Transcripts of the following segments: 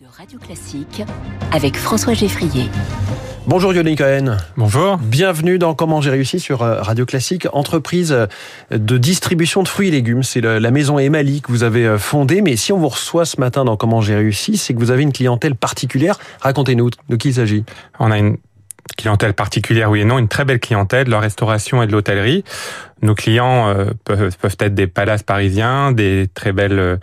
de Radio Classique avec François Geffrier. Bonjour Yoni Cohen. Bonjour. Bienvenue dans Comment j'ai réussi sur euh, Radio Classique, entreprise euh, de distribution de fruits et légumes. C'est la maison Emali que vous avez euh, fondée. Mais si on vous reçoit ce matin dans Comment j'ai réussi, c'est que vous avez une clientèle particulière. Racontez-nous de qui il s'agit. On a une clientèle particulière, oui et non, une très belle clientèle de la restauration et de l'hôtellerie. Nos clients peuvent, peuvent, être des palaces parisiens, des très belles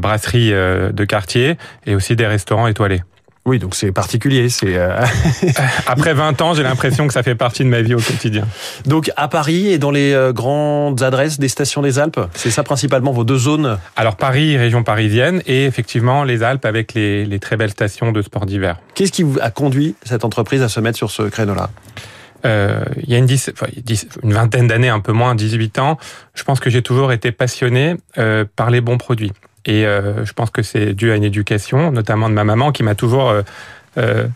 brasseries de quartier et aussi des restaurants étoilés. Oui, donc c'est particulier. C'est euh, après 20 ans, j'ai l'impression que ça fait partie de ma vie au quotidien. Donc à Paris et dans les euh, grandes adresses des stations des Alpes, c'est ça principalement vos deux zones? Alors Paris, région parisienne, et effectivement les Alpes avec les, les très belles stations de sport d'hiver. Qu'est-ce qui vous a conduit cette entreprise à se mettre sur ce créneau-là? Euh, il y a une, dix, enfin, une vingtaine d'années, un peu moins, 18 ans, je pense que j'ai toujours été passionné euh, par les bons produits. Et euh, je pense que c'est dû à une éducation, notamment de ma maman, qui m'a toujours euh, euh,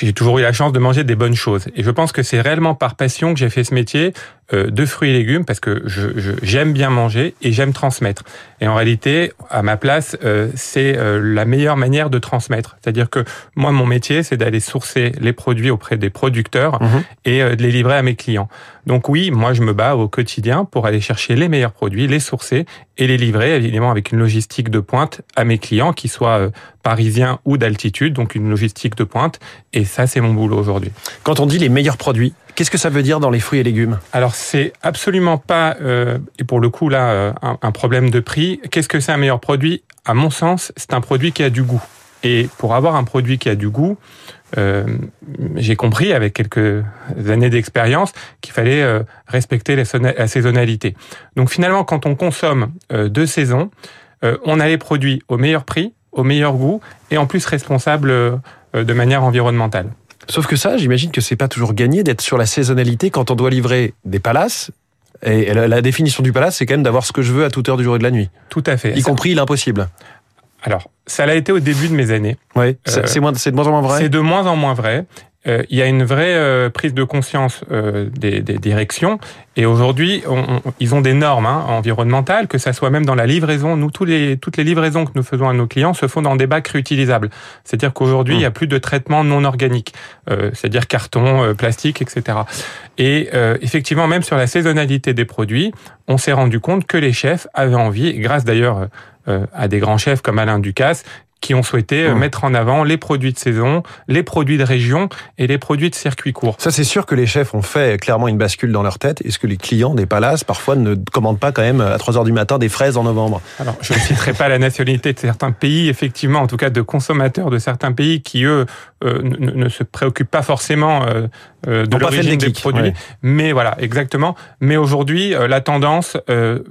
j'ai toujours eu la chance de manger des bonnes choses. Et je pense que c'est réellement par passion que j'ai fait ce métier euh, de fruits et légumes parce que j'aime bien manger et j'aime transmettre. Et en réalité, à ma place, euh, c'est euh, la meilleure manière de transmettre. C'est-à-dire que moi, mon métier, c'est d'aller sourcer les produits auprès des producteurs mhm. et de les livrer à mes clients. Donc oui, moi, je me bats au quotidien pour aller chercher les meilleurs produits, les sourcer et les livrer, évidemment, avec une logistique de pointe à mes clients, qui soient parisiens ou d'altitude, donc une logistique de pointe. Et ça, c'est mon boulot aujourd'hui. Quand on dit les meilleurs produits, Qu'est-ce que ça veut dire dans les fruits et légumes? Alors c'est absolument pas, euh, et pour le coup là, euh, un, problème de prix. Qu'est-ce que c'est un meilleur produit? À mon sens, c'est un produit qui a du goût. Et pour avoir un produit qui a du goût, euh, j'ai compris avec quelques années d'expérience qu'il fallait euh, respecter la saisonnalité. Donc finalement, quand on consomme euh, deux saisons, on a les produits au meilleur prix, au meilleur goût et en plus responsable de manière environnementale. Sauf que ça, j'imagine que c'est pas toujours gagné d'être sur la saisonnalité quand on doit livrer des palaces. Et la définition du palace, c'est quand même d'avoir ce que je veux à toute heure du jour et de la nuit. Tout à fait. Y compris l'impossible. Alors, ça l'a été au début de mes années. Oui, c'est euh, de moins en moins vrai. C'est de moins en moins vrai. Euh, il y a une vraie euh, prise de conscience euh, des, des, directions. Et aujourd'hui, ils ont des normes hein, environnementales, que ça soit même dans la livraison. Nous, tous les, toutes les livraisons que nous faisons à nos clients se font dans des bacs réutilisables. C'est-à-dire qu'aujourd'hui, il n'y a plus de traitement non organique, c'est-à-dire carton, plastique, etc. Et effectivement, même sur la saisonnalité des produits, on s'est rendu compte que les chefs avaient envie, grâce d'ailleurs à des grands chefs comme Alain Ducasse, qui ont souhaité euh, mmh. mettre en avant les produits de saison, les produits de région et les produits de circuit court. Ça, c'est sûr que les chefs ont fait clairement une bascule dans leur tête. Est-ce que les clients des palaces, parfois, ne commandent pas quand même à 3 heures du matin des fraises en novembre? Alors, je ne citerai pas la nationalité de certains pays, effectivement, en tout cas de consommateurs de certains pays qui, eux, euh, ne, se préoccupent pas forcément euh, de l'origine des produits. Mais voilà, exactement. Mais aujourd'hui, la tendance,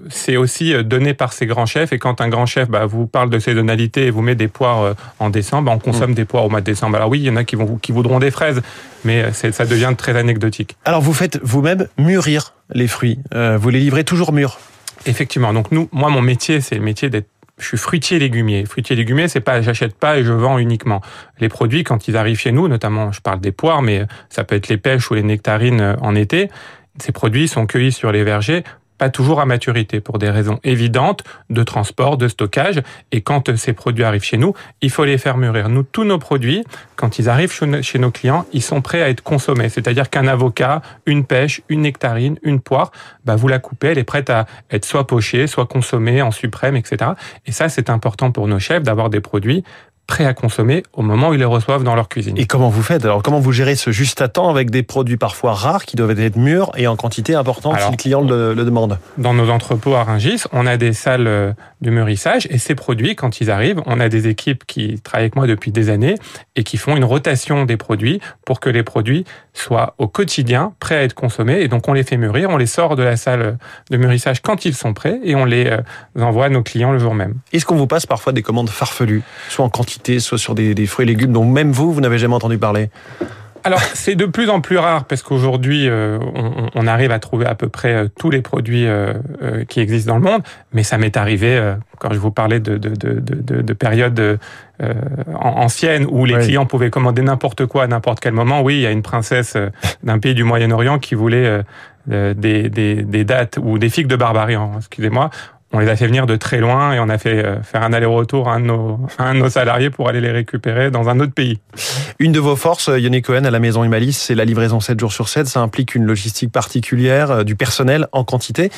c'est aussi donné par ces grands chefs. Et quand un grand chef bah, vous parle de saisonnalité et vous met des poires euh, en décembre, on consomme mm. des poires au mois de décembre. Alors oui, il y en a qui, vont, qui voudront des fraises, mais euh, ça devient très anecdotique. Alors vous faites vous-même mûrir les fruits, euh, vous les livrez toujours mûrs Effectivement. Donc nous, moi, mon métier, c'est le métier d'être je suis fruitier légumier. Fruitier légumier, c'est pas j'achète pas et je vends uniquement. Les produits quand ils arrivent chez nous, notamment je parle des poires, mais ça peut être les pêches ou les nectarines en été. Ces produits sont cueillis sur les vergers pas toujours à maturité pour des raisons évidentes de transport, de stockage. Et quand ces produits arrivent chez nous, il faut les faire mûrir. Nous, tous nos produits, quand ils arrivent chez nos clients, ils sont prêts à être consommés. C'est-à-dire qu'un avocat, une pêche, une nectarine, une poire, bah, vous la coupez, elle est prête à être soit pochée, soit consommée en suprême, etc. Et ça, c'est important pour nos chefs d'avoir des produits prêts à consommer au moment où ils les reçoivent dans leur cuisine. Et comment vous faites Alors? Comment vous gérez ce juste à temps avec des produits parfois rares qui doivent être mûrs et en quantité importante si le client le, le, demande? Dans nos entrepôts à Rungis, on a des salles euh, de mûrissage et ces produits, quand ils arrivent, on a des équipes qui travaillent avec moi depuis des années et qui font une rotation des produits pour que les produits soient au quotidien prêts à être consommés. Et donc on les fait mûrir, on les sort de la salle de mûrissage quand ils sont prêts et on les euh, envoie à nos clients le jour même. Est-ce qu'on vous passe parfois des commandes farfelues, soit en quantité soit sur des, fruits et légumes dont même vous, vous n'avez jamais entendu parler alors, c'est de plus en plus rare parce qu'aujourd'hui, euh, on, arrive à trouver à peu près euh, tous les produits euh, qui existent dans le monde. Mais ça m'est arrivé, quand je vous parlais de, de, de, de, périodes anciennes où les clients pouvaient commander n'importe quoi à n'importe quel moment. Oui, il y a une princesse d'un pays du Moyen-Orient qui voulait des, des, des, dates ou des figues de barbarie, hein, excusez-moi on les a fait venir de très loin et on a fait euh, faire un aller-retour à, un de nos, à un de nos salariés pour aller les récupérer dans un autre pays. Une de vos forces, Yoni Cohen, à la Maison Emalis, c'est la livraison 7 jours sur 7. Ça implique une logistique particulière, du personnel en quantité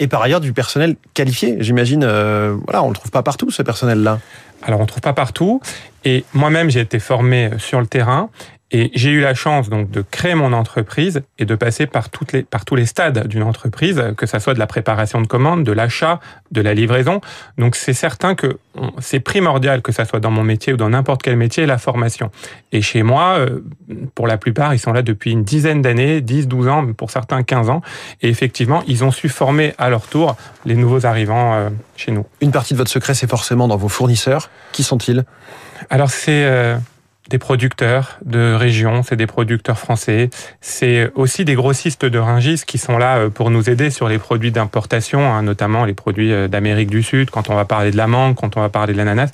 et par ailleurs du personnel qualifié. J'imagine, euh, voilà, on le trouve pas partout ce personnel-là. Alors on ne trouve pas partout. Et moi-même, j'ai été formé sur le terrain et j'ai eu la chance donc de créer mon entreprise et de passer par toutes les par tous les stades d'une entreprise, que ça soit de la préparation de commandes, de l'achat, de la livraison. Donc c'est certain que c'est primordial que ça soit dans mon métier ou dans n'importe quel métier la formation. Et chez moi, euh, pour la plupart, ils sont là depuis une dizaine d'années, 10, 12 ans, pour certains 15 ans. Et effectivement, ils ont su former à leur tour les nouveaux arrivants euh, chez nous. Une partie de votre secret, c'est forcément dans vos fournisseurs. Qui sont-ils? Alors c'est euh, des producteurs de région, c'est des producteurs français, c'est aussi des grossistes de Ringis qui sont là euh, pour nous aider sur les produits d'importation, hein, notamment les produits euh, d'Amérique du Sud, quand on va parler de la mangue, quand on va parler de l'ananas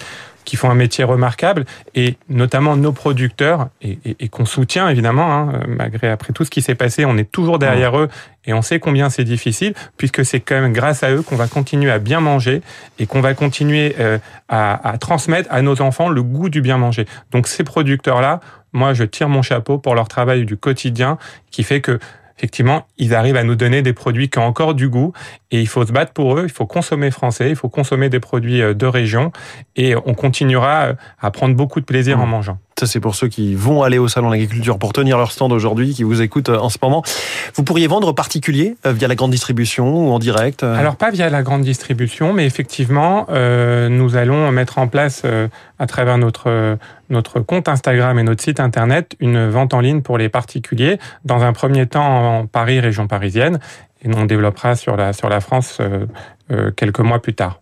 qui font un métier remarquable, et notamment nos producteurs, et, et, qu'on soutient évidemment, hein, malgré après tout ce qui s'est passé, on est toujours derrière eux, et on sait combien c'est difficile, puisque c'est quand même grâce à eux qu'on va continuer à bien manger, et qu'on va continuer euh, à, à transmettre à nos enfants le goût du bien manger. Donc ces producteurs-là, moi je tire mon chapeau pour leur travail du quotidien, qui fait que effectivement, ils arrivent à nous donner des produits qui ont encore du goût et il faut se battre pour eux, il faut consommer français, il faut consommer des produits euh, de région et on continuera euh, à prendre beaucoup de plaisir en mmh. mangeant. Ça, c'est pour ceux qui vont aller au Salon de l'Agriculture pour tenir leur stand aujourd'hui, qui vous écoutent euh, en ce moment. Vous pourriez vendre particulier via la grande distribution ou en direct Alors, pas via la grande distribution, mais effectivement, euh, nous allons mettre en place, euh, à travers notre, notre compte Instagram et notre site Internet, une vente en ligne pour les particuliers, dans un premier temps en Paris, région parisienne, et on développera sur la, sur la France euh, quelques mois plus tard.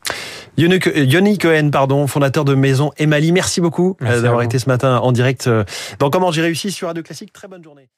Yoni Cohen, pardon, fondateur de Maison Emali, merci beaucoup euh, d'avoir été ce matin en direct euh, dans Comment j'ai réussi sur Radio Classique. Très bonne journée.